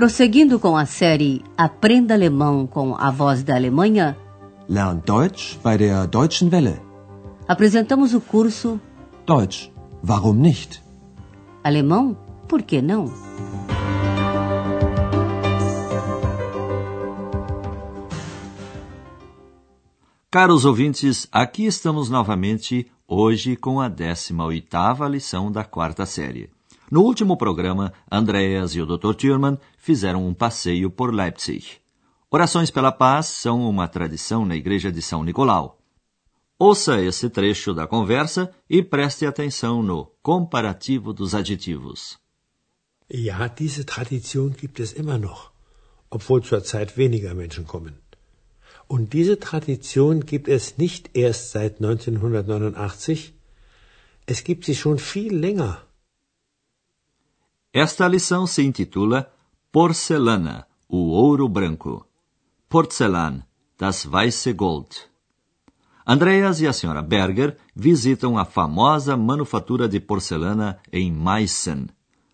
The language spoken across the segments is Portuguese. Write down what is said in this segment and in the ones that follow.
Prosseguindo com a série Aprenda Alemão com a Voz da Alemanha, Lern Deutsch bei der Deutschen Welle. apresentamos o curso Deutsch, warum nicht? Alemão, por que não? Caros ouvintes, aqui estamos novamente hoje com a 18ª lição da quarta série. No último programa, Andreas e o Dr. Thurman fizeram um passeio por Leipzig. Orações pela paz são uma tradição na igreja de São Nicolau. Ouça esse trecho da conversa e preste atenção no comparativo dos adjetivos. Ja, diese Tradition gibt es immer noch, obwohl zurzeit weniger Menschen kommen. Und diese Tradition gibt es nicht erst seit 1989, es gibt sie schon viel länger. Esta lição se intitula Porcelana, o ouro branco. Porzellan, das weiße Gold. Andreas e a senhora Berger visitam a famosa manufatura de porcelana em Meissen.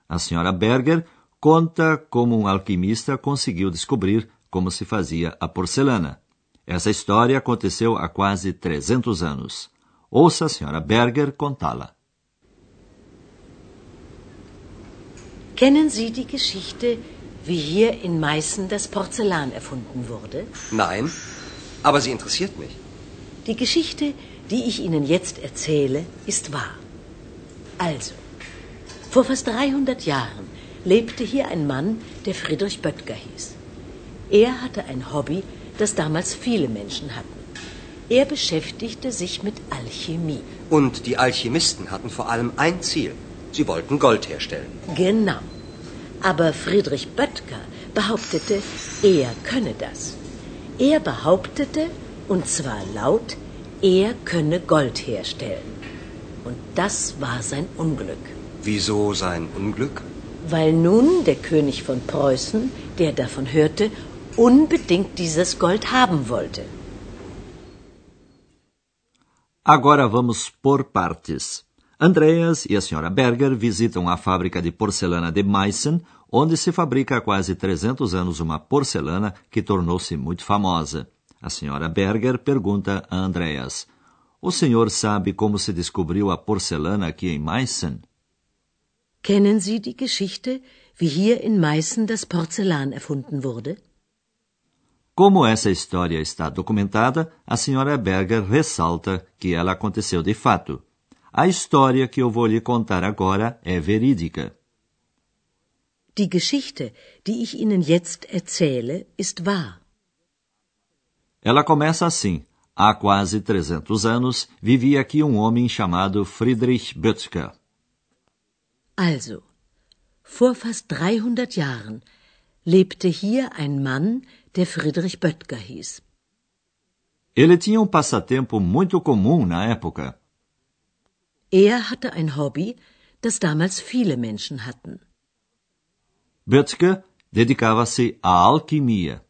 A senhora Berger conta como um alquimista conseguiu descobrir como se fazia a porcelana. Essa história aconteceu há quase 300 anos. Ouça a senhora Berger contá-la. Kennen Sie die Geschichte, wie hier in Meißen das Porzellan erfunden wurde? Nein, aber sie interessiert mich. Die Geschichte, die ich Ihnen jetzt erzähle, ist wahr. Also, vor fast 300 Jahren lebte hier ein Mann, der Friedrich Böttger hieß. Er hatte ein Hobby, das damals viele Menschen hatten. Er beschäftigte sich mit Alchemie. Und die Alchemisten hatten vor allem ein Ziel. Sie wollten Gold herstellen. Genau. Aber Friedrich Böttger behauptete, er könne das. Er behauptete, und zwar laut, er könne Gold herstellen. Und das war sein Unglück. Wieso sein Unglück? Weil nun der König von Preußen, der davon hörte, unbedingt dieses Gold haben wollte. Agora vamos por partes. Andreas e a senhora Berger visitam a fábrica de porcelana de Meissen, onde se fabrica há quase 300 anos uma porcelana que tornou-se muito famosa. A senhora Berger pergunta a Andreas: O senhor sabe como se descobriu a porcelana aqui em Meissen? Kennen Sie die Geschichte, wie hier in Meißen das Porzellan erfunden wurde? Como essa história está documentada, a senhora Berger ressalta que ela aconteceu de fato. A história que eu vou lhe contar agora é verídica. Die Geschichte, die ich Ihnen jetzt erzähle, ist wahr. Ela começa assim. Há quase 300 anos vivia aqui um homem chamado Friedrich Böttger. Also, vor fast 300 Jahren lebte hier ein Mann, der Friedrich Böttger hieß. Ele tinha um passatempo muito comum na época. Er hatte ein Hobby, das damals viele Menschen hatten. Böttger dedicava-se à alquimia.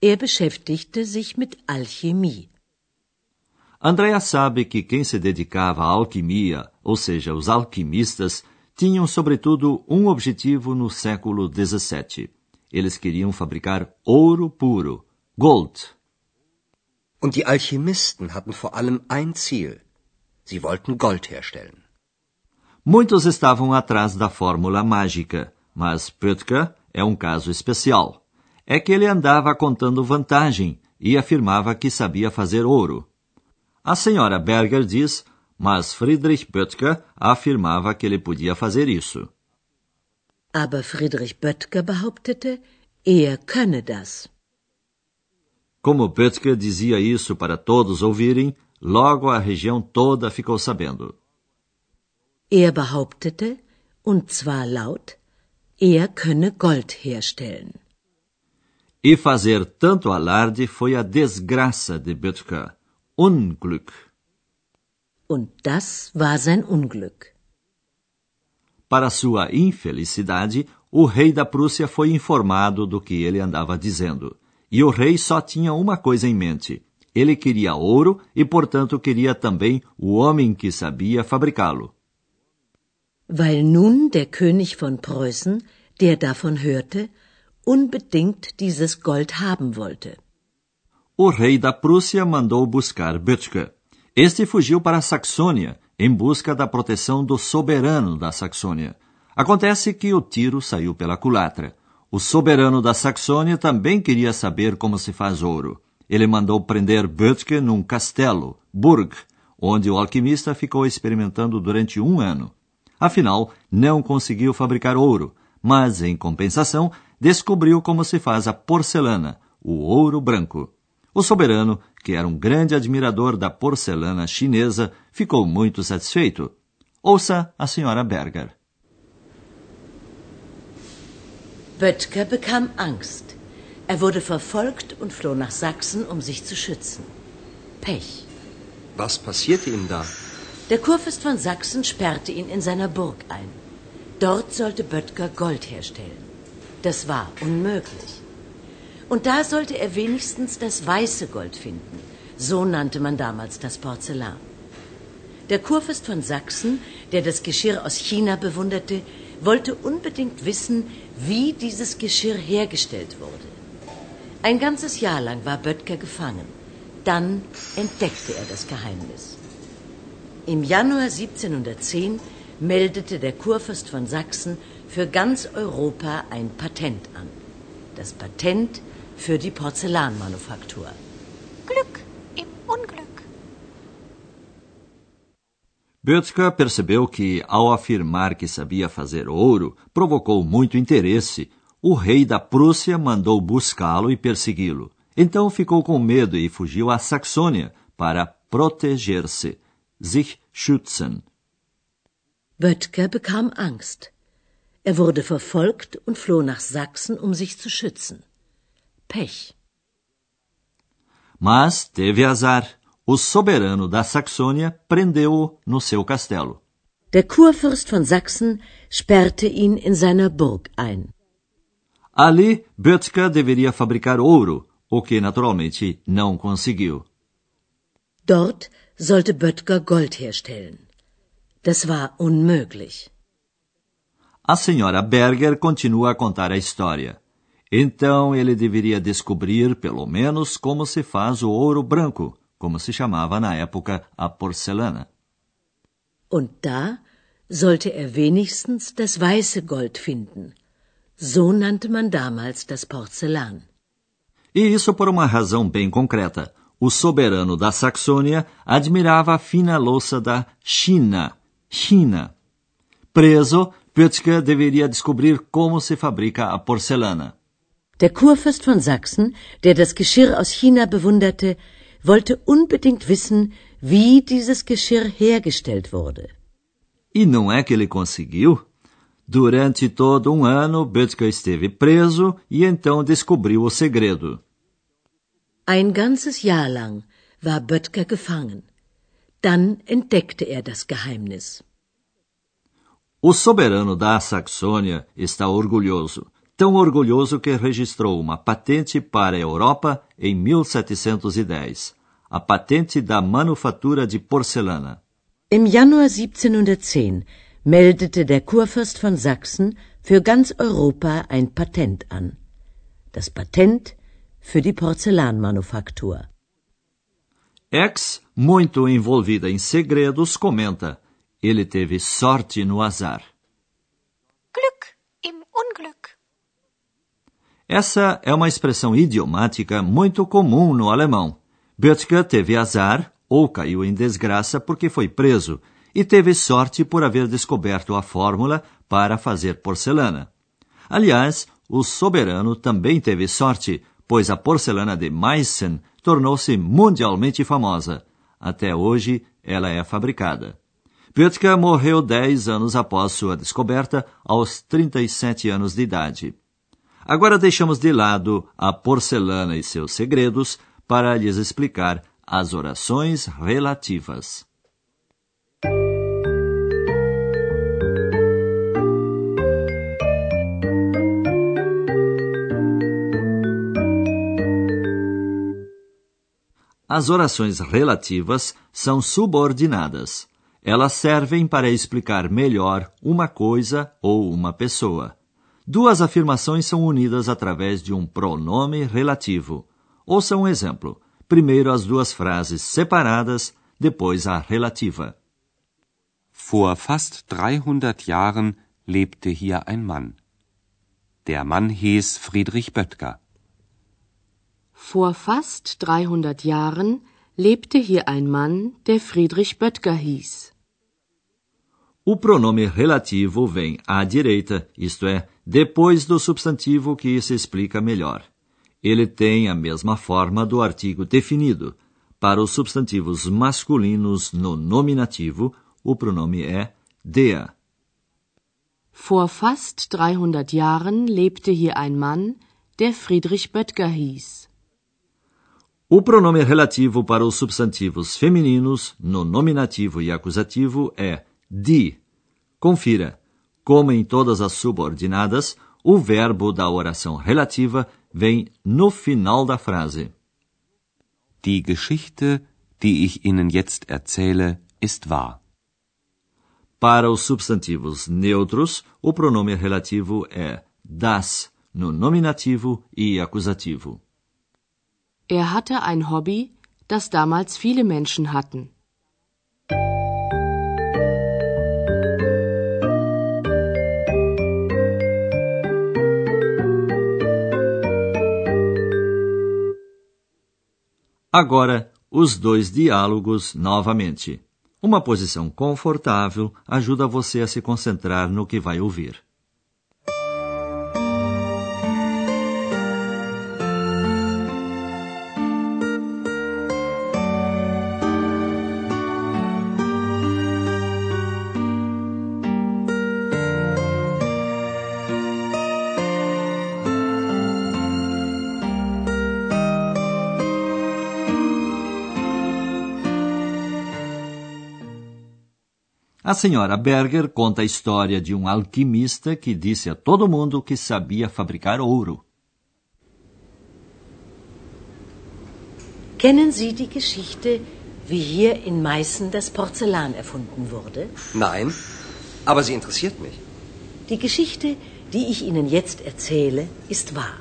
Er beschäftigte sich mit Alchemie. Andrea sabe que quem se dedicava à alquimia, ou seja, os alquimistas, tinham sobretudo um objetivo no século XVII. Eles queriam fabricar ouro puro, Gold. Und die Alchemisten hatten vor allem ein Ziel. Sie wollten Gold herstellen. Muitos estavam atrás da fórmula mágica, mas Pöttger é um caso especial. É que ele andava contando vantagem e afirmava que sabia fazer ouro. A senhora Berger diz, mas Friedrich Böttger afirmava que ele podia fazer isso. Aber Friedrich Böttger behauptete, er könne das. Como Böttger dizia isso para todos ouvirem, logo a região toda ficou sabendo. Er behauptete, und zwar laut, er könne Gold herstellen. E fazer tanto alarde foi a desgraça de Böttger. Unglück. Und das war sein Unglück. Para sua infelicidade, o rei da Prússia foi informado do que ele andava dizendo. E o rei só tinha uma coisa em mente. Ele queria ouro e, portanto, queria também o homem que sabia fabricá-lo. Weil nun der König von Preußen, der davon hörte, unbedingt dieses Gold haben wollte. O rei da Prússia mandou buscar Böttger. Este fugiu para a Saxônia em busca da proteção do soberano da Saxônia. Acontece que o tiro saiu pela culatra. O soberano da Saxônia também queria saber como se faz ouro. Ele mandou prender Böttger num castelo, Burg, onde o alquimista ficou experimentando durante um ano. Afinal, não conseguiu fabricar ouro, mas, em compensação, descobriu como se faz a porcelana, o ouro branco. O soberano, que era um grande admirador da porcelana chinesa, ficou muito satisfeito. Ouça a senhora Berger. Böttger bekam Angst. Er wurde verfolgt und floh nach Sachsen, um sich zu schützen. Pech. Was passierte ihm da? Der Kurfürst von Sachsen sperrte ihn in seiner Burg ein. Dort sollte Böttger Gold herstellen. Das war unmöglich. Und da sollte er wenigstens das weiße Gold finden. So nannte man damals das Porzellan. Der Kurfürst von Sachsen, der das Geschirr aus China bewunderte, wollte unbedingt wissen, wie dieses Geschirr hergestellt wurde. Ein ganzes Jahr lang war Böttger gefangen. Dann entdeckte er das Geheimnis. Im Januar 1710 meldete der Kurfürst von Sachsen für ganz Europa ein Patent an. Das Patent für die Porzellanmanufaktur. Glück im Unglück. Böttger percebeu que, ao afirmar que sabia fazer ouro, provocou muito interesse. O rei da Prússia mandou buscá-lo e persegui-lo. Então ficou com medo e fugiu à Saxônia para proteger-se, sich schützen. Böttger bekam Angst. Er wurde verfolgt und floh nach Sachsen, um sich zu schützen. Pech. Mas teve azar o soberano da Saxônia prendeu-o no seu castelo. Der Kurfürst von Sachsen sperrte ihn in seiner Burg ein. Ali, Böttger deveria fabricar ouro, o que naturalmente não conseguiu. Dort sollte Böttger Gold herstellen. Das war unmöglich. A senhora Berger continua a contar a história. Então ele deveria descobrir, pelo menos, como se faz o ouro branco, como se chamava na época a porcelana. Und da sollte er wenigstens das weiße Gold finden. So nannte man damals das Porzellan. E isso por uma razão bem concreta. O soberano da Saxônia admirava a fina louça da China, China. Preso, Pötzke deveria descobrir como se fabrica a porcelana. Der Kurfürst von Sachsen, der das Geschirr aus China bewunderte, wollte unbedingt wissen, wie dieses Geschirr hergestellt wurde. E não é que ele conseguiu? Durante todo um ano, Böttger esteve preso e então descobriu o segredo. Ein ganzes Jahr lang war Böttger gefangen. Dann entdeckte er das Geheimnis. O soberano da Saxônia está orgulhoso tão orgulhoso que registrou uma patente para a Europa em 1710, a patente da manufatura de porcelana. Im Januar 1710 meldete der Kurfürst von Sachsen für ganz Europa ein Patent an. Das Patent für die Porzellanmanufaktur. Ex, muito envolvida em segredos, comenta: ele teve sorte no azar. Glück im Unglück. Essa é uma expressão idiomática muito comum no alemão. Böttger teve azar ou caiu em desgraça porque foi preso e teve sorte por haver descoberto a fórmula para fazer porcelana. Aliás, o soberano também teve sorte, pois a porcelana de Meissen tornou-se mundialmente famosa. Até hoje, ela é fabricada. Böttger morreu dez anos após sua descoberta, aos 37 anos de idade. Agora deixamos de lado a porcelana e seus segredos para lhes explicar as orações relativas. As orações relativas são subordinadas. Elas servem para explicar melhor uma coisa ou uma pessoa. Duas afirmações são unidas através de um pronome relativo. Ouça um exemplo. Primeiro as duas frases separadas, depois a relativa. Vor fast 300 Jahren lebte hier ein Mann. Der Mann hieß Friedrich Böttger. Vor fast 300 Jahren lebte hier ein Mann, der Friedrich Böttger hieß. O pronome relativo vem à direita, isto é, depois do substantivo que se explica melhor. Ele tem a mesma forma do artigo definido. Para os substantivos masculinos no nominativo, o pronome é der. Vor fast 300 Jahren lebte hier ein Mann, der Friedrich Böttger hieß. O pronome relativo para os substantivos femininos, no nominativo e acusativo, é die. Confira. Como em todas as subordinadas, o verbo da oração relativa vem no final da frase. Die Geschichte, die ich Ihnen jetzt erzähle, ist wahr. Para os substantivos neutros, o pronome relativo é das, no nominativo e acusativo. Er hatte ein Hobby, das damals viele Menschen hatten. Agora, os dois diálogos novamente. Uma posição confortável ajuda você a se concentrar no que vai ouvir. A senhora Berger conta a história de um alquimista que disse a todo mundo que sabia fabricar ouro. Kennen Sie die Geschichte, wie hier in Meißen das Porzellan erfunden wurde? Nein, aber sie interessiert mich. Die Geschichte, die ich Ihnen jetzt erzähle, ist wahr.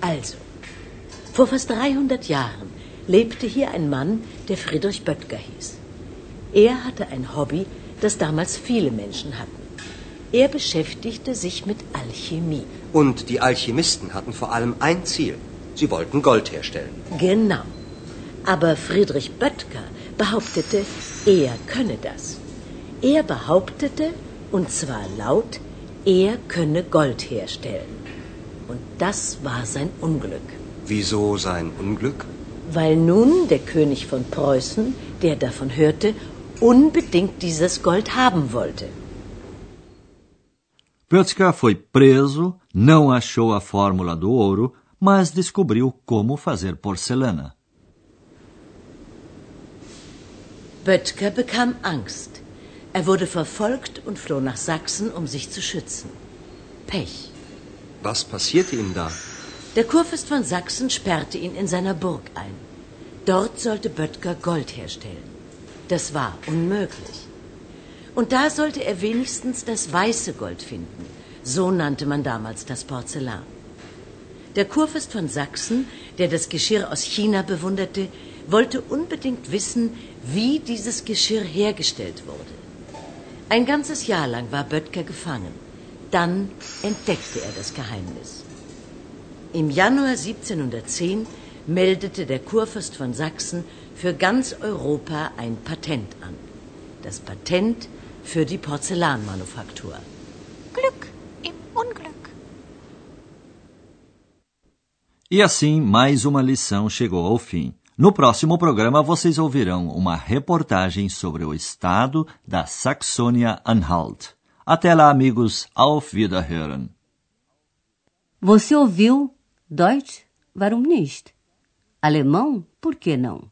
Also, vor fast 300 Jahren lebte hier ein Mann, der Friedrich Böttger hieß. Er hatte ein Hobby, das damals viele Menschen hatten. Er beschäftigte sich mit Alchemie. Und die Alchemisten hatten vor allem ein Ziel. Sie wollten Gold herstellen. Genau. Aber Friedrich Böttger behauptete, er könne das. Er behauptete, und zwar laut, er könne Gold herstellen. Und das war sein Unglück. Wieso sein Unglück? Weil nun der König von Preußen, der davon hörte, unbedingt dieses Gold haben wollte. Böttcher foi preso, não achou a fórmula do ouro, mas descobriu como fazer porcelana. Böttger bekam Angst. Er wurde verfolgt und floh nach Sachsen, um sich zu schützen. Pech. Was passierte ihm da? Der Kurfürst von Sachsen sperrte ihn in seiner Burg ein. Dort sollte Böttger Gold herstellen. Das war unmöglich. Und da sollte er wenigstens das weiße Gold finden. So nannte man damals das Porzellan. Der Kurfürst von Sachsen, der das Geschirr aus China bewunderte, wollte unbedingt wissen, wie dieses Geschirr hergestellt wurde. Ein ganzes Jahr lang war Böttger gefangen. Dann entdeckte er das Geheimnis. Im Januar 1710 meldete der Kurfürst von Sachsen für ganz Europa ein Patent an. Das Patent für die Porzellanmanufaktur. Glück im Unglück. E assim, mais uma lição chegou ao fim. No próximo programa, vocês ouvirão uma reportagem sobre o estado da Saxônia-Anhalt. Até lá, amigos. Auf Wiederhören. Você ouviu Deutsch? Warum nicht? Alemão? Por que não?